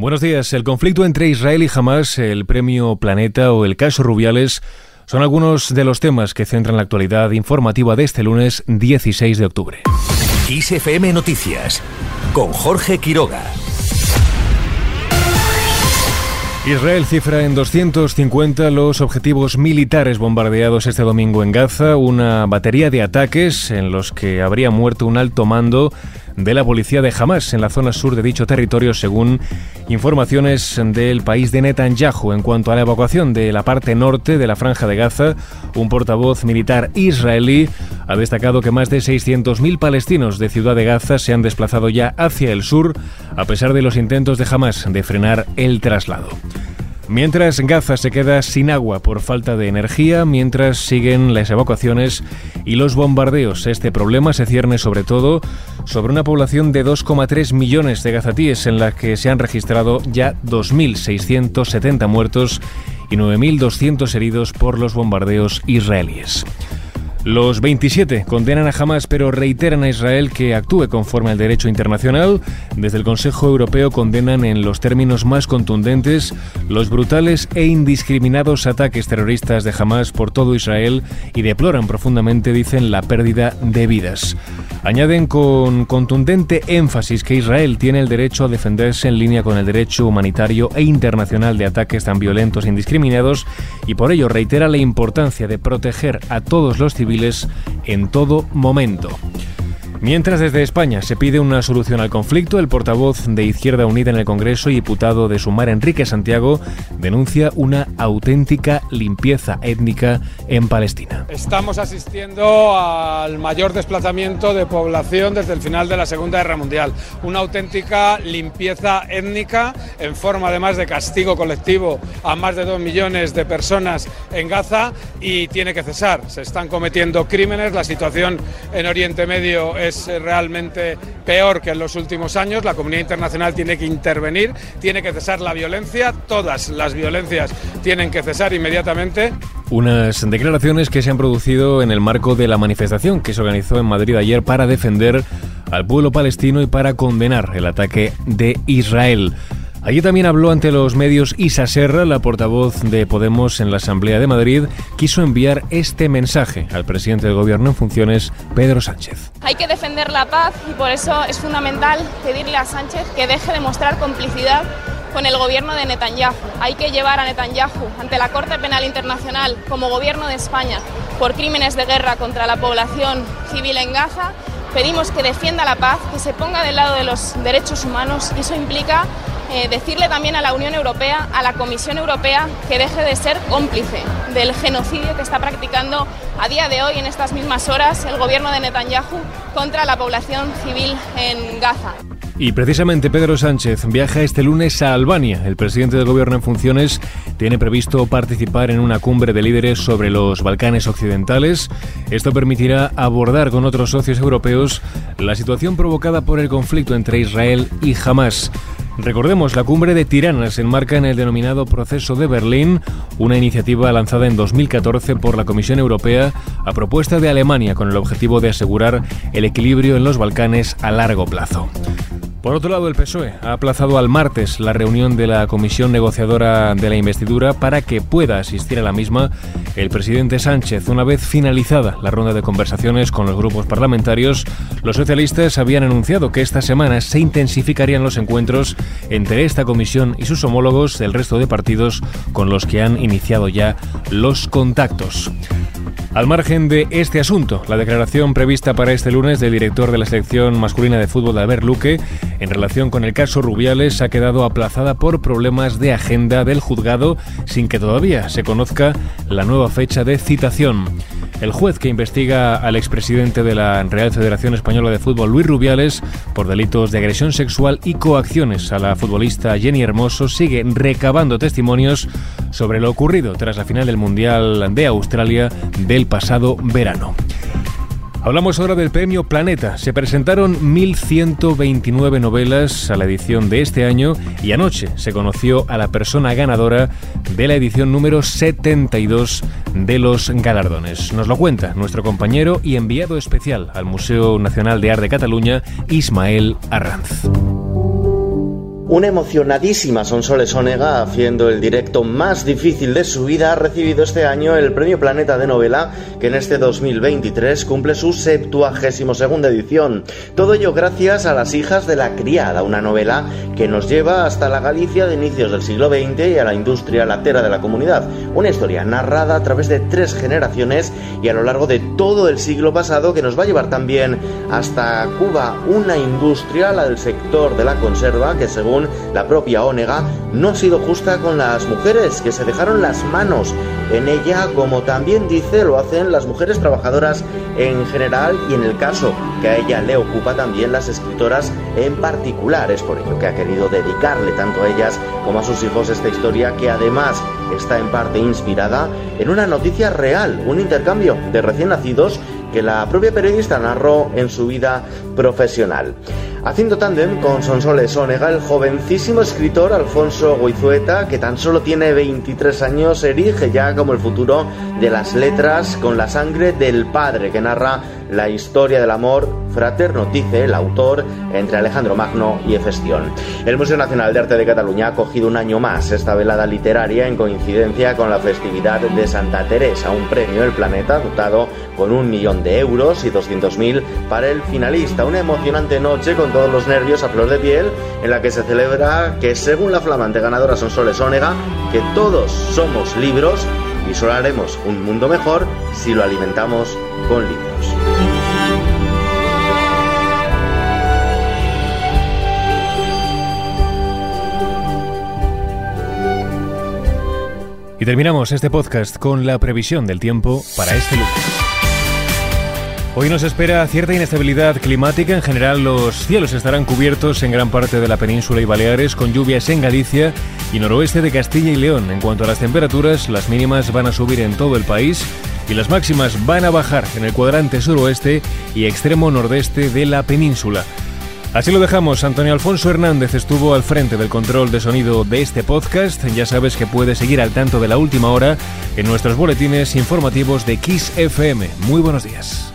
Buenos días. El conflicto entre Israel y Hamas, el premio Planeta o el caso Rubiales son algunos de los temas que centran la actualidad informativa de este lunes 16 de octubre. ISFM Noticias con Jorge Quiroga. Israel cifra en 250 los objetivos militares bombardeados este domingo en Gaza, una batería de ataques en los que habría muerto un alto mando de la policía de Hamas en la zona sur de dicho territorio, según informaciones del país de Netanyahu. En cuanto a la evacuación de la parte norte de la franja de Gaza, un portavoz militar israelí ha destacado que más de 600.000 palestinos de Ciudad de Gaza se han desplazado ya hacia el sur, a pesar de los intentos de Hamas de frenar el traslado. Mientras Gaza se queda sin agua por falta de energía, mientras siguen las evacuaciones y los bombardeos, este problema se cierne sobre todo sobre una población de 2,3 millones de gazatíes en la que se han registrado ya 2.670 muertos y 9.200 heridos por los bombardeos israelíes. Los 27 condenan a Hamas pero reiteran a Israel que actúe conforme al derecho internacional. Desde el Consejo Europeo condenan en los términos más contundentes los brutales e indiscriminados ataques terroristas de Hamas por todo Israel y deploran profundamente, dicen, la pérdida de vidas. Añaden con contundente énfasis que Israel tiene el derecho a defenderse en línea con el derecho humanitario e internacional de ataques tan violentos e indiscriminados y por ello reitera la importancia de proteger a todos los civiles en todo momento. Mientras desde España se pide una solución al conflicto, el portavoz de Izquierda Unida en el Congreso y diputado de Sumar, Enrique Santiago, denuncia una auténtica limpieza étnica en Palestina. Estamos asistiendo al mayor desplazamiento de población desde el final de la Segunda Guerra Mundial. Una auténtica limpieza étnica en forma además de castigo colectivo a más de dos millones de personas en Gaza y tiene que cesar. Se están cometiendo crímenes, la situación en Oriente Medio es es realmente peor que en los últimos años. La comunidad internacional tiene que intervenir, tiene que cesar la violencia, todas las violencias tienen que cesar inmediatamente. Unas declaraciones que se han producido en el marco de la manifestación que se organizó en Madrid ayer para defender al pueblo palestino y para condenar el ataque de Israel. Allí también habló ante los medios Isa Serra, la portavoz de Podemos en la Asamblea de Madrid, quiso enviar este mensaje al presidente del Gobierno en funciones, Pedro Sánchez. Hay que defender la paz y por eso es fundamental pedirle a Sánchez que deje de mostrar complicidad con el gobierno de Netanyahu. Hay que llevar a Netanyahu ante la Corte Penal Internacional como gobierno de España por crímenes de guerra contra la población civil en Gaza. Pedimos que defienda la paz, que se ponga del lado de los derechos humanos y eso implica eh, decirle también a la Unión Europea, a la Comisión Europea, que deje de ser cómplice del genocidio que está practicando a día de hoy, en estas mismas horas, el gobierno de Netanyahu contra la población civil en Gaza. Y precisamente Pedro Sánchez viaja este lunes a Albania. El presidente del gobierno en funciones tiene previsto participar en una cumbre de líderes sobre los Balcanes occidentales. Esto permitirá abordar con otros socios europeos la situación provocada por el conflicto entre Israel y Hamas. Recordemos, la cumbre de Tiranas se enmarca en el denominado Proceso de Berlín, una iniciativa lanzada en 2014 por la Comisión Europea a propuesta de Alemania con el objetivo de asegurar el equilibrio en los Balcanes a largo plazo. Por otro lado, el PSOE ha aplazado al martes la reunión de la comisión negociadora de la investidura para que pueda asistir a la misma el presidente Sánchez. Una vez finalizada la ronda de conversaciones con los grupos parlamentarios, los socialistas habían anunciado que esta semana se intensificarían los encuentros entre esta comisión y sus homólogos del resto de partidos con los que han iniciado ya los contactos. Al margen de este asunto, la declaración prevista para este lunes del director de la selección masculina de fútbol de Albert Luque en relación con el caso Rubiales ha quedado aplazada por problemas de agenda del juzgado sin que todavía se conozca la nueva fecha de citación. El juez que investiga al expresidente de la Real Federación Española de Fútbol, Luis Rubiales, por delitos de agresión sexual y coacciones a la futbolista Jenny Hermoso, sigue recabando testimonios sobre lo ocurrido tras la final del Mundial de Australia del pasado verano. Hablamos ahora del premio Planeta. Se presentaron 1.129 novelas a la edición de este año y anoche se conoció a la persona ganadora de la edición número 72 de los galardones. Nos lo cuenta nuestro compañero y enviado especial al Museo Nacional de Arte de Cataluña, Ismael Arranz. Una emocionadísima Sonsoles Onega, haciendo el directo más difícil de su vida, ha recibido este año el Premio Planeta de Novela, que en este 2023 cumple su 72 segunda edición. Todo ello gracias a Las hijas de la criada, una novela que nos lleva hasta la Galicia de inicios del siglo XX y a la industria latera de la comunidad. Una historia narrada a través de tres generaciones y a lo largo de todo el siglo pasado que nos va a llevar también hasta Cuba, una industria, la del sector de la conserva, que según la propia Onega, no ha sido justa con las mujeres, que se dejaron las manos en ella, como también dice, lo hacen las mujeres trabajadoras en general y en el caso que a ella le ocupa también las escritoras en particular. Es por ello que ha querido dedicarle tanto a ellas como a sus hijos esta historia que además está en parte inspirada en una noticia real, un intercambio de recién nacidos que la propia periodista narró en su vida profesional. Haciendo tándem con Sonsoles Onega, el jovencísimo escritor Alfonso Goizueta, que tan solo tiene 23 años, erige ya como el futuro de las letras con la sangre del padre, que narra la historia del amor fraterno, dice el autor, entre Alejandro Magno y Efestión. El Museo Nacional de Arte de Cataluña ha acogido un año más esta velada literaria en coincidencia con la festividad de Santa Teresa, un premio del planeta dotado con un millón de euros y 200.000 para el finalista. Una emocionante noche con todos los nervios a flor de piel en la que se celebra que según la flamante ganadora Sonsoles Onega, que todos somos libros y solo haremos un mundo mejor si lo alimentamos con libros. Y terminamos este podcast con la previsión del tiempo para este lunes. Hoy nos espera cierta inestabilidad climática. En general, los cielos estarán cubiertos en gran parte de la península y Baleares, con lluvias en Galicia y noroeste de Castilla y León. En cuanto a las temperaturas, las mínimas van a subir en todo el país y las máximas van a bajar en el cuadrante suroeste y extremo nordeste de la península. Así lo dejamos. Antonio Alfonso Hernández estuvo al frente del control de sonido de este podcast. Ya sabes que puedes seguir al tanto de la última hora en nuestros boletines informativos de Kiss FM. Muy buenos días.